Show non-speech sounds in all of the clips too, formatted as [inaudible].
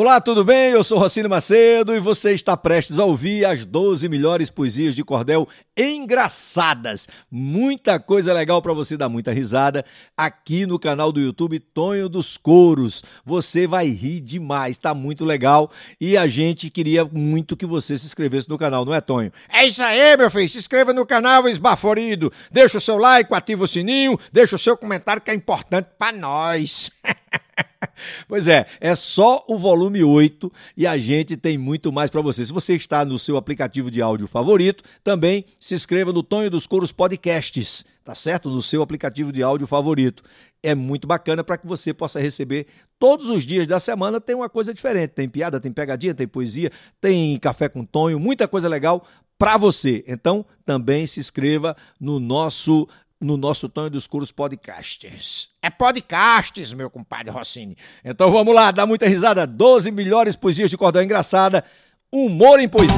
Olá, tudo bem? Eu sou Rocino Macedo e você está prestes a ouvir as 12 melhores poesias de cordel engraçadas. Muita coisa legal para você dar muita risada aqui no canal do YouTube Tonho dos Coros. Você vai rir demais, tá muito legal e a gente queria muito que você se inscrevesse no canal, não é, Tonho? É isso aí, meu filho. Se inscreva no canal Esbaforido. Deixa o seu like, ativa o sininho, deixa o seu comentário que é importante para nós. [laughs] [laughs] Pois é, é só o volume 8 e a gente tem muito mais para você. Se você está no seu aplicativo de áudio favorito, também se inscreva no Tonho dos Coros Podcasts, tá certo? No seu aplicativo de áudio favorito. É muito bacana para que você possa receber todos os dias da semana. Tem uma coisa diferente: tem piada, tem pegadinha, tem poesia, tem café com Tonho, muita coisa legal para você. Então, também se inscreva no nosso no nosso Tonho dos Curos Podcasts. É podcasts, meu compadre Rossini. Então vamos lá, dá muita risada. 12 melhores poesias de cordão engraçada. Humor em poesia.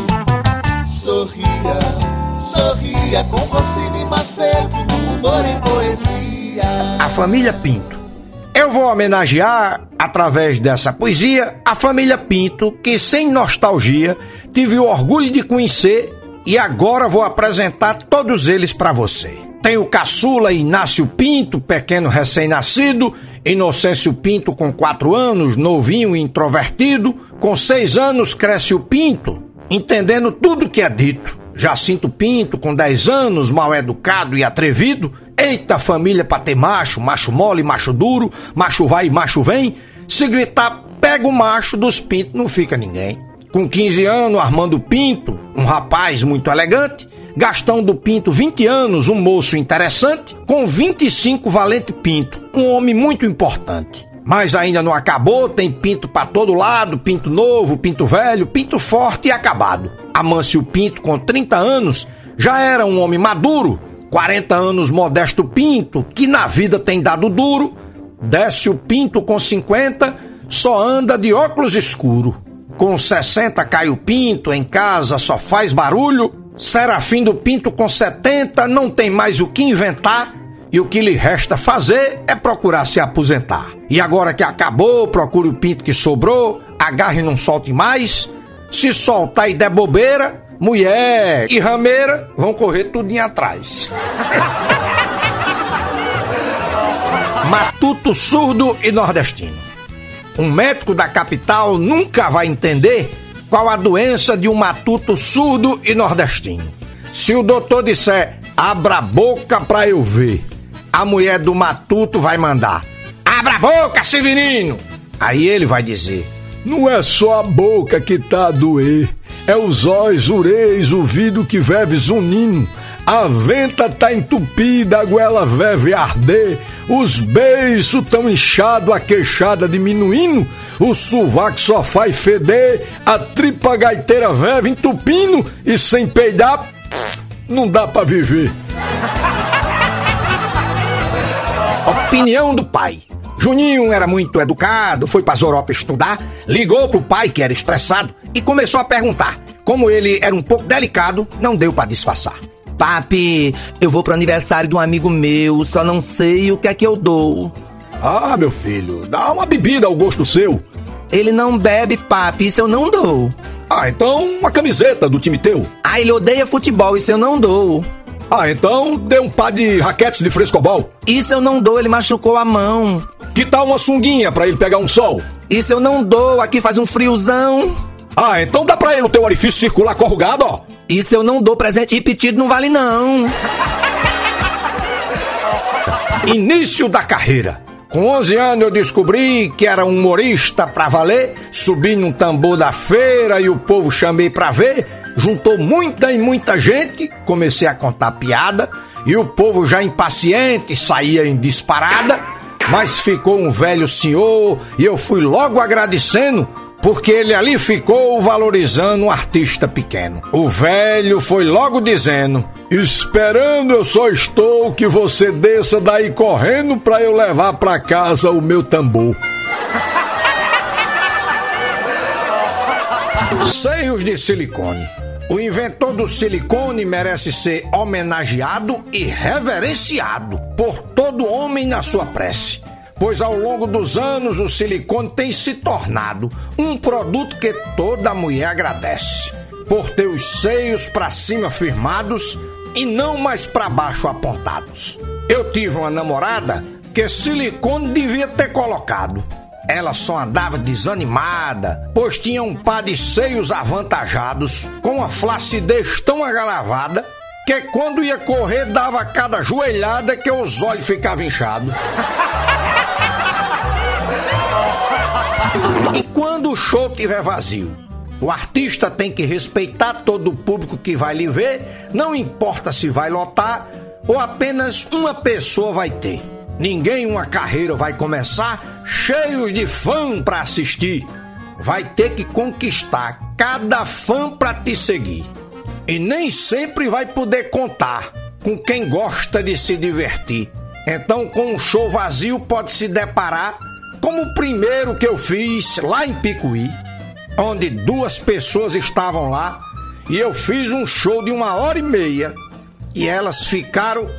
Sorria, sorria com Rossini Macedo no Humor em Poesia. A família Pinto. Eu vou homenagear, através dessa poesia, a família Pinto, que sem nostalgia tive o orgulho de conhecer e agora vou apresentar todos eles para você. Tem o caçula Inácio Pinto, pequeno recém-nascido, Inocêncio Pinto com quatro anos, novinho e introvertido, com seis anos cresce o Pinto, entendendo tudo que é dito. Jacinto Pinto, com dez anos, mal educado e atrevido. Eita família pra ter macho, macho mole, macho duro, macho vai e macho vem. Se gritar, pega o macho dos pintos, não fica ninguém. Com 15 anos, Armando Pinto, um rapaz muito elegante, Gastão do Pinto, 20 anos, um moço interessante, com 25 Valente Pinto, um homem muito importante. Mas ainda não acabou, tem pinto para todo lado, pinto novo, pinto velho, pinto forte e acabado. Amâncio Pinto, com 30 anos, já era um homem maduro, 40 anos Modesto Pinto, que na vida tem dado duro, Décio Pinto, com 50, só anda de óculos escuro. Com 60 Caio Pinto, em casa só faz barulho, Serafim do Pinto com 70 não tem mais o que inventar e o que lhe resta fazer é procurar se aposentar. E agora que acabou, procure o pinto que sobrou, agarre e não solte mais. Se soltar e der bobeira, mulher e rameira vão correr tudinho atrás. [laughs] Matuto surdo e nordestino. Um médico da capital nunca vai entender qual a doença de um matuto surdo e nordestino. Se o doutor disser, abra a boca pra eu ver, a mulher do matuto vai mandar, abra a boca, Severino! Aí ele vai dizer, não é só a boca que tá a doer, é os olhos, ureis, o vidro que veve zunino, a venta tá entupida, a goela veve arder, os beiços tão inchado, a queixada diminuindo, o sovaco só faz feder, a tripa gaiteira veve entupindo e sem peidar não dá para viver. Opinião do pai. Juninho era muito educado, foi pra Europa estudar, ligou pro pai, que era estressado, e começou a perguntar. Como ele era um pouco delicado, não deu para disfarçar. Papi, eu vou pro aniversário de um amigo meu, só não sei o que é que eu dou. Ah, meu filho, dá uma bebida ao gosto seu. Ele não bebe, papi, isso eu não dou. Ah, então uma camiseta do time teu. Ah, ele odeia futebol, isso eu não dou. Ah, então dê um par de raquetes de frescobol. Isso eu não dou, ele machucou a mão. Que tal uma sunguinha para ele pegar um sol? Isso eu não dou, aqui faz um friozão. Ah, então dá pra ele o teu orifício circular corrugado, ó. Isso eu não dou presente repetido, não vale não. Início da carreira. Com 11 anos eu descobri que era um humorista pra valer, subi num tambor da feira e o povo chamei pra ver, juntou muita e muita gente, comecei a contar piada. E o povo já impaciente saía em disparada, mas ficou um velho senhor e eu fui logo agradecendo porque ele ali ficou valorizando um artista pequeno. O velho foi logo dizendo: Esperando eu só estou que você desça daí correndo para eu levar para casa o meu tambor. [laughs] Seios de silicone. O inventor do silicone merece ser homenageado e reverenciado por todo homem na sua prece pois ao longo dos anos o silicone tem se tornado um produto que toda mulher agradece, por ter os seios para cima firmados e não mais para baixo apontados. Eu tive uma namorada que silicone devia ter colocado. Ela só andava desanimada, pois tinha um par de seios avantajados, com uma flacidez tão agravada que quando ia correr dava cada joelhada que os olhos ficavam inchados. [laughs] E quando o show tiver vazio? O artista tem que respeitar todo o público que vai lhe ver, não importa se vai lotar ou apenas uma pessoa vai ter. Ninguém uma carreira vai começar cheios de fã para assistir. Vai ter que conquistar cada fã para te seguir. E nem sempre vai poder contar com quem gosta de se divertir. Então, com um show vazio, pode se deparar como o primeiro que eu fiz lá em Picuí, onde duas pessoas estavam lá e eu fiz um show de uma hora e meia e elas ficaram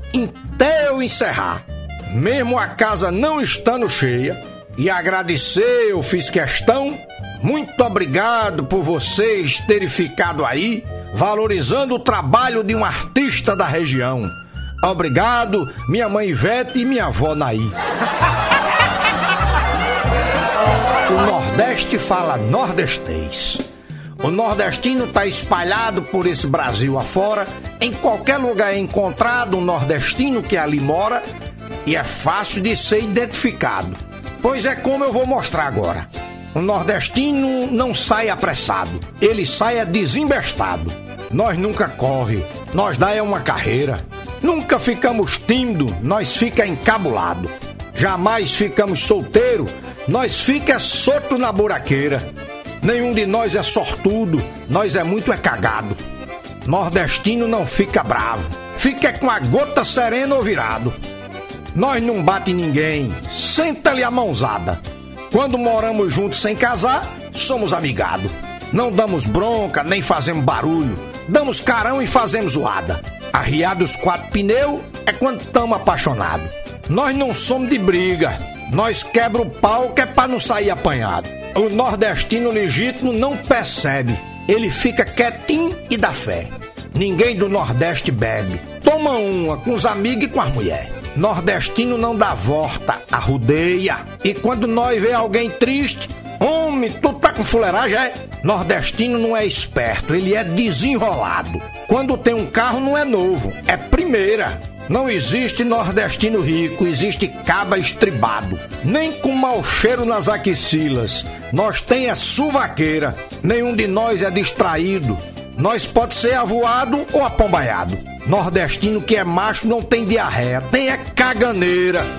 até eu encerrar mesmo a casa não estando cheia, e agradecer, eu fiz questão. Muito obrigado por vocês terem ficado aí, valorizando o trabalho de um artista da região. Obrigado, minha mãe Ivete e minha avó Naí. [laughs] O Nordeste fala nordestês. O nordestino está espalhado por esse Brasil afora. Em qualquer lugar é encontrado um nordestino que ali mora e é fácil de ser identificado. Pois é como eu vou mostrar agora. O nordestino não sai apressado, ele sai é desembestado. Nós nunca corre, nós dá é uma carreira. Nunca ficamos tímido, nós fica encabulado. Jamais ficamos solteiro, nós fica solto na buraqueira. Nenhum de nós é sortudo, nós é muito é cagado. Nordestino não fica bravo, fica com a gota serena ou virado. Nós não bate ninguém, senta-lhe a mãozada. Quando moramos juntos sem casar, somos amigados. Não damos bronca, nem fazemos barulho. Damos carão e fazemos zoada. Arriar dos quatro pneus é quando estamos apaixonados. Nós não somos de briga. Nós quebra o pau que é pra não sair apanhado. O nordestino legítimo não percebe. Ele fica quietinho e dá fé. Ninguém do Nordeste bebe. Toma uma com os amigos e com as mulheres. Nordestino não dá volta, arrudeia. E quando nós vê alguém triste, homem, tu tá com fuleiragem, é? Nordestino não é esperto, ele é desenrolado. Quando tem um carro não é novo, é primeira. Não existe nordestino rico, existe caba estribado. Nem com mau cheiro nas axilas. Nós tem é suvaqueira. Nenhum de nós é distraído. Nós pode ser avoado ou apombaiado. Nordestino que é macho não tem diarreia, tem é caganeira. [laughs]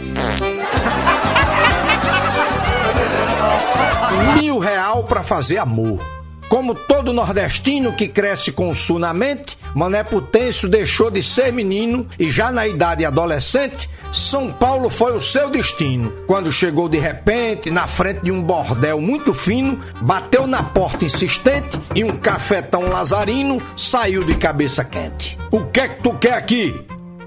Mil real para fazer amor. Como todo nordestino que cresce com sul na mente, Mané Potêncio deixou de ser menino e já na idade adolescente, São Paulo foi o seu destino. Quando chegou de repente na frente de um bordel muito fino, bateu na porta insistente e um cafetão lazarino saiu de cabeça quente. O que é que tu quer aqui?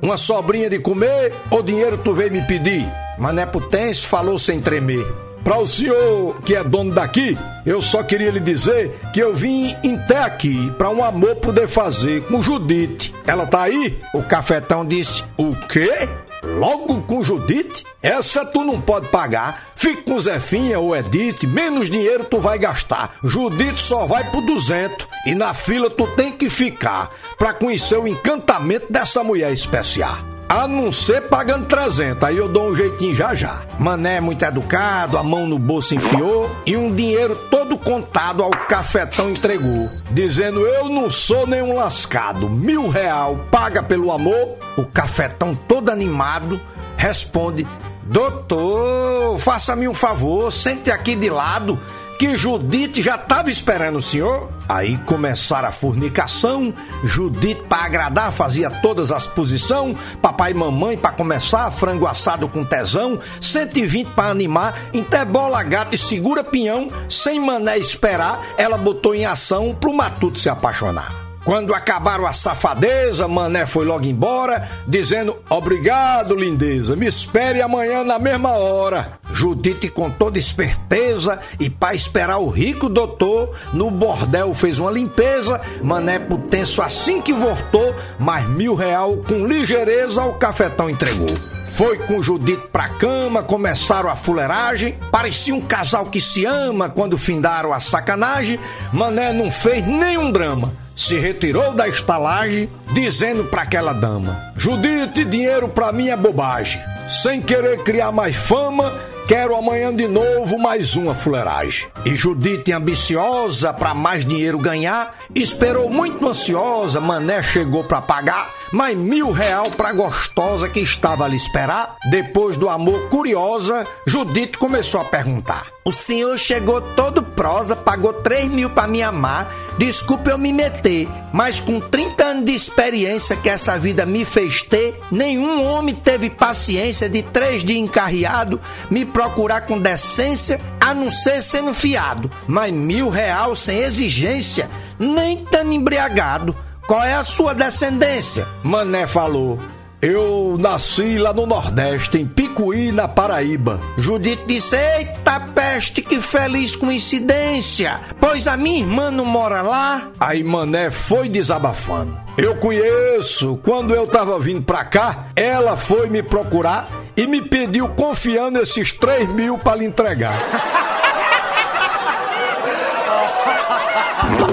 Uma sobrinha de comer ou dinheiro tu veio me pedir? Mané Potêncio falou sem tremer. Para o senhor que é dono daqui, eu só queria lhe dizer que eu vim até aqui para um amor poder fazer com Judite. Ela tá aí? O cafetão disse: O quê? Logo com Judite? Essa tu não pode pagar. Fique com Zefinha ou Edith, menos dinheiro tu vai gastar. Judite só vai por 200 e na fila tu tem que ficar para conhecer o encantamento dessa mulher especial. A não ser pagando 300, aí eu dou um jeitinho já já. Mané é muito educado, a mão no bolso enfiou e um dinheiro todo contado ao cafetão entregou, dizendo eu não sou nenhum lascado, mil real paga pelo amor. O cafetão todo animado responde, doutor, faça-me um favor, sente aqui de lado que Judite já estava esperando o senhor. Aí começaram a fornicação. Judite, para agradar, fazia todas as posições. Papai e mamãe, para começar, frango assado com tesão. 120 para animar. Até bola gata e segura pinhão. Sem mané esperar, ela botou em ação pro matuto se apaixonar. Quando acabaram a safadeza, Mané foi logo embora, dizendo: Obrigado, lindeza, me espere amanhã na mesma hora. Judite, com toda esperteza e para esperar o rico doutor, no bordel fez uma limpeza. Mané Putenso, assim que voltou, mais mil real com ligeireza o cafetão entregou. Foi com Judite pra cama, começaram a fuleiragem. Parecia um casal que se ama quando findaram a sacanagem. Mané não fez nenhum drama se retirou da estalagem, dizendo para aquela dama: Judite, dinheiro para mim é bobagem. Sem querer criar mais fama, quero amanhã de novo mais uma fuleiragem. E Judite, ambiciosa para mais dinheiro ganhar, esperou muito ansiosa. Mané chegou para pagar mais mil real pra gostosa que estava ali esperar. Depois do amor curiosa, Judite começou a perguntar: O senhor chegou todo prosa, pagou três mil pra me amar. Desculpe eu me meter, mas com 30 anos de experiência que essa vida me fez ter, nenhum homem teve paciência de três dias encarreado me procurar com decência, a não ser sendo fiado. Mas mil real sem exigência, nem tão embriagado. Qual é a sua descendência? Mané falou. Eu nasci lá no Nordeste, em Picuí, na Paraíba. Judite disse: Eita peste, que feliz coincidência! Pois a minha irmã não mora lá. Aí Mané foi desabafando. Eu conheço, quando eu tava vindo pra cá, ela foi me procurar e me pediu confiando esses três mil pra lhe entregar. [laughs]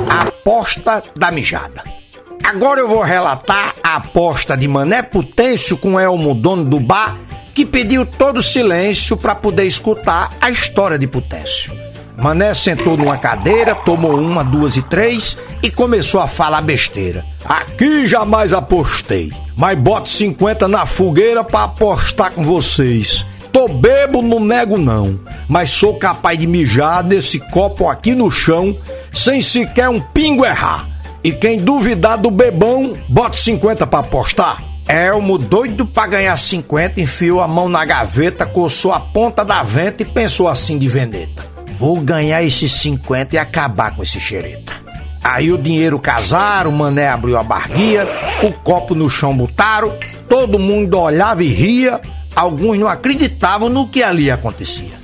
Aposta da mijada. Agora eu vou relatar a aposta de Mané Potêncio com Elmo, dono do bar, que pediu todo silêncio para poder escutar a história de Potêncio. Mané sentou numa cadeira, tomou uma, duas e três e começou a falar besteira. Aqui jamais apostei, mas boto 50 na fogueira para apostar com vocês. Tô bebo, não nego não, mas sou capaz de mijar nesse copo aqui no chão sem sequer um pingo errar. E quem duvidar do bebão, bota 50 pra apostar. Elmo, doido pra ganhar 50, enfiou a mão na gaveta, coçou a ponta da venta e pensou assim de vendetta. Vou ganhar esses 50 e acabar com esse xereta. Aí o dinheiro casaram, o mané abriu a barguia, o copo no chão botaram, todo mundo olhava e ria, alguns não acreditavam no que ali acontecia.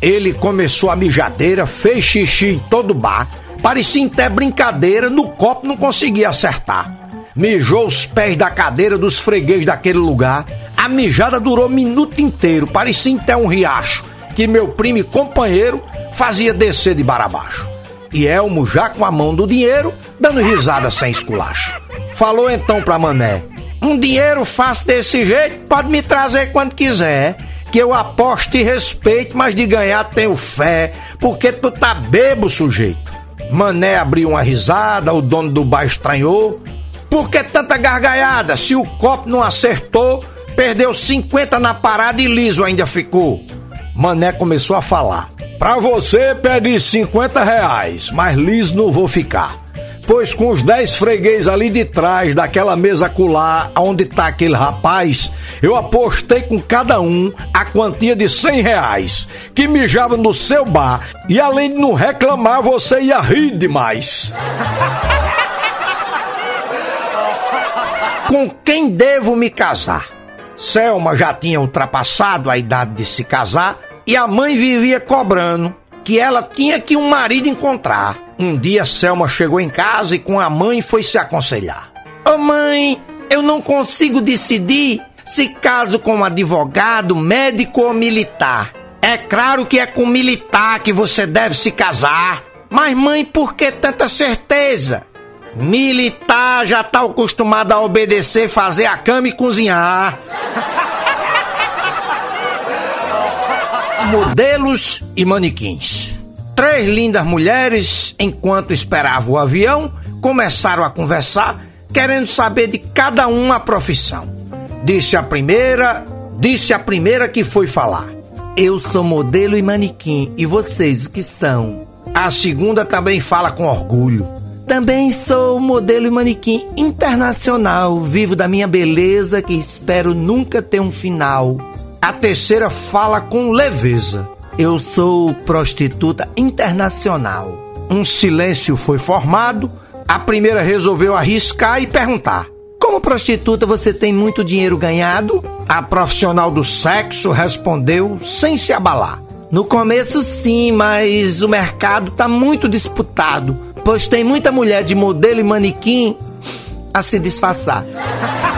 Ele começou a mijadeira, fez xixi em todo bar, Parecia até brincadeira, no copo não conseguia acertar. Mijou os pés da cadeira dos freguês daquele lugar. A mijada durou minuto inteiro, parecia até um riacho, que meu primo e companheiro fazia descer de bar abaixo. E Elmo, já com a mão do dinheiro, dando risada sem esculacho. Falou então pra Mané: Um dinheiro fácil desse jeito, pode me trazer quando quiser que eu aposto e respeito, mas de ganhar tenho fé, porque tu tá bebo, sujeito. Mané abriu uma risada, o dono do bar estranhou. Por que tanta gargalhada? Se o copo não acertou, perdeu 50 na parada e liso ainda ficou. Mané começou a falar. Pra você perdi 50 reais, mas liso não vou ficar pois com os dez freguês ali de trás daquela mesa colar onde tá aquele rapaz, eu apostei com cada um a quantia de cem reais, que mijava no seu bar, e além de não reclamar, você ia rir demais. [laughs] com quem devo me casar? Selma já tinha ultrapassado a idade de se casar e a mãe vivia cobrando que ela tinha que um marido encontrar. Um dia Selma chegou em casa e com a mãe foi se aconselhar. Ô oh, mãe, eu não consigo decidir se caso com um advogado, médico ou militar. É claro que é com militar que você deve se casar. Mas mãe, por que tanta certeza? Militar já tá acostumado a obedecer, fazer a cama e cozinhar. [laughs] Modelos e manequins. Três lindas mulheres, enquanto esperavam o avião, começaram a conversar, querendo saber de cada uma a profissão. Disse a primeira, disse a primeira que foi falar. Eu sou modelo e manequim, e vocês o que são? A segunda também fala com orgulho. Também sou modelo e manequim internacional, vivo da minha beleza que espero nunca ter um final. A terceira fala com leveza. Eu sou prostituta internacional. Um silêncio foi formado, A primeira resolveu arriscar e perguntar: Como prostituta você tem muito dinheiro ganhado? A profissional do sexo respondeu sem se abalar. No começo sim, mas o mercado tá muito disputado, pois tem muita mulher de modelo e manequim a se disfarçar. [laughs]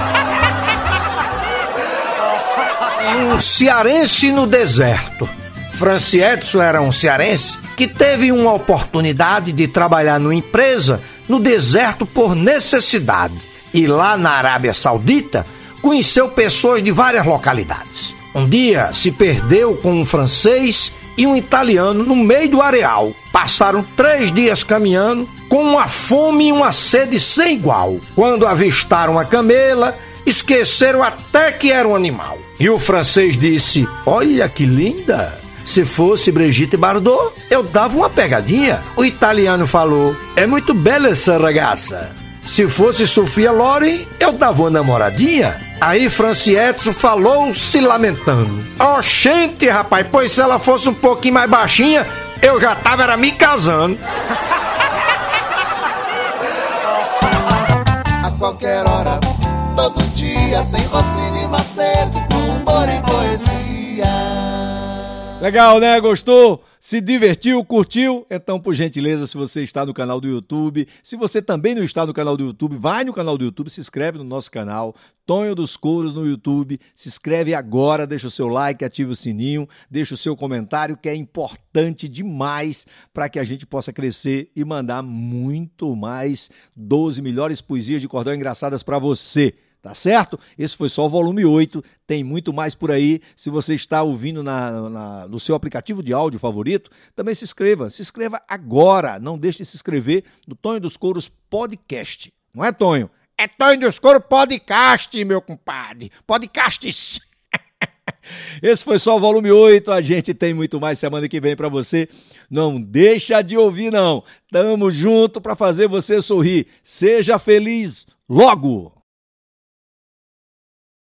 Um cearense no deserto. Franci Edson era um cearense que teve uma oportunidade de trabalhar numa empresa no deserto por necessidade. E lá na Arábia Saudita conheceu pessoas de várias localidades. Um dia se perdeu com um francês e um italiano no meio do areal. Passaram três dias caminhando com uma fome e uma sede sem igual. Quando avistaram a camela, esqueceram até que era um animal. E o francês disse: Olha que linda! Se fosse Brigitte Bardot, eu dava uma pegadinha. O italiano falou: É muito bela essa ragaça. Se fosse Sofia Loren, eu dava uma namoradinha. Aí Francietto falou se lamentando. Oxente, rapaz, pois se ela fosse um pouquinho mais baixinha, eu já tava era me casando. [laughs] A qualquer hora, dia tem Rossini Macedo com e poesia. Legal, né? Gostou? Se divertiu, curtiu? Então, por gentileza, se você está no canal do YouTube, se você também não está no canal do YouTube, vai no canal do YouTube, se inscreve no nosso canal, Tonho dos Couros no YouTube, se inscreve agora, deixa o seu like, ativa o sininho, deixa o seu comentário, que é importante demais para que a gente possa crescer e mandar muito mais 12 melhores poesias de cordão engraçadas para você tá certo? Esse foi só o volume 8, tem muito mais por aí. Se você está ouvindo na, na, no seu aplicativo de áudio favorito, também se inscreva. Se inscreva agora, não deixe de se inscrever no Tonho dos Couros Podcast. Não é, Tonho? É Tonho dos Couros Podcast, meu compadre. Podcasts. [laughs] Esse foi só o volume 8, a gente tem muito mais semana que vem para você. Não deixa de ouvir não. Tamo junto para fazer você sorrir. Seja feliz logo.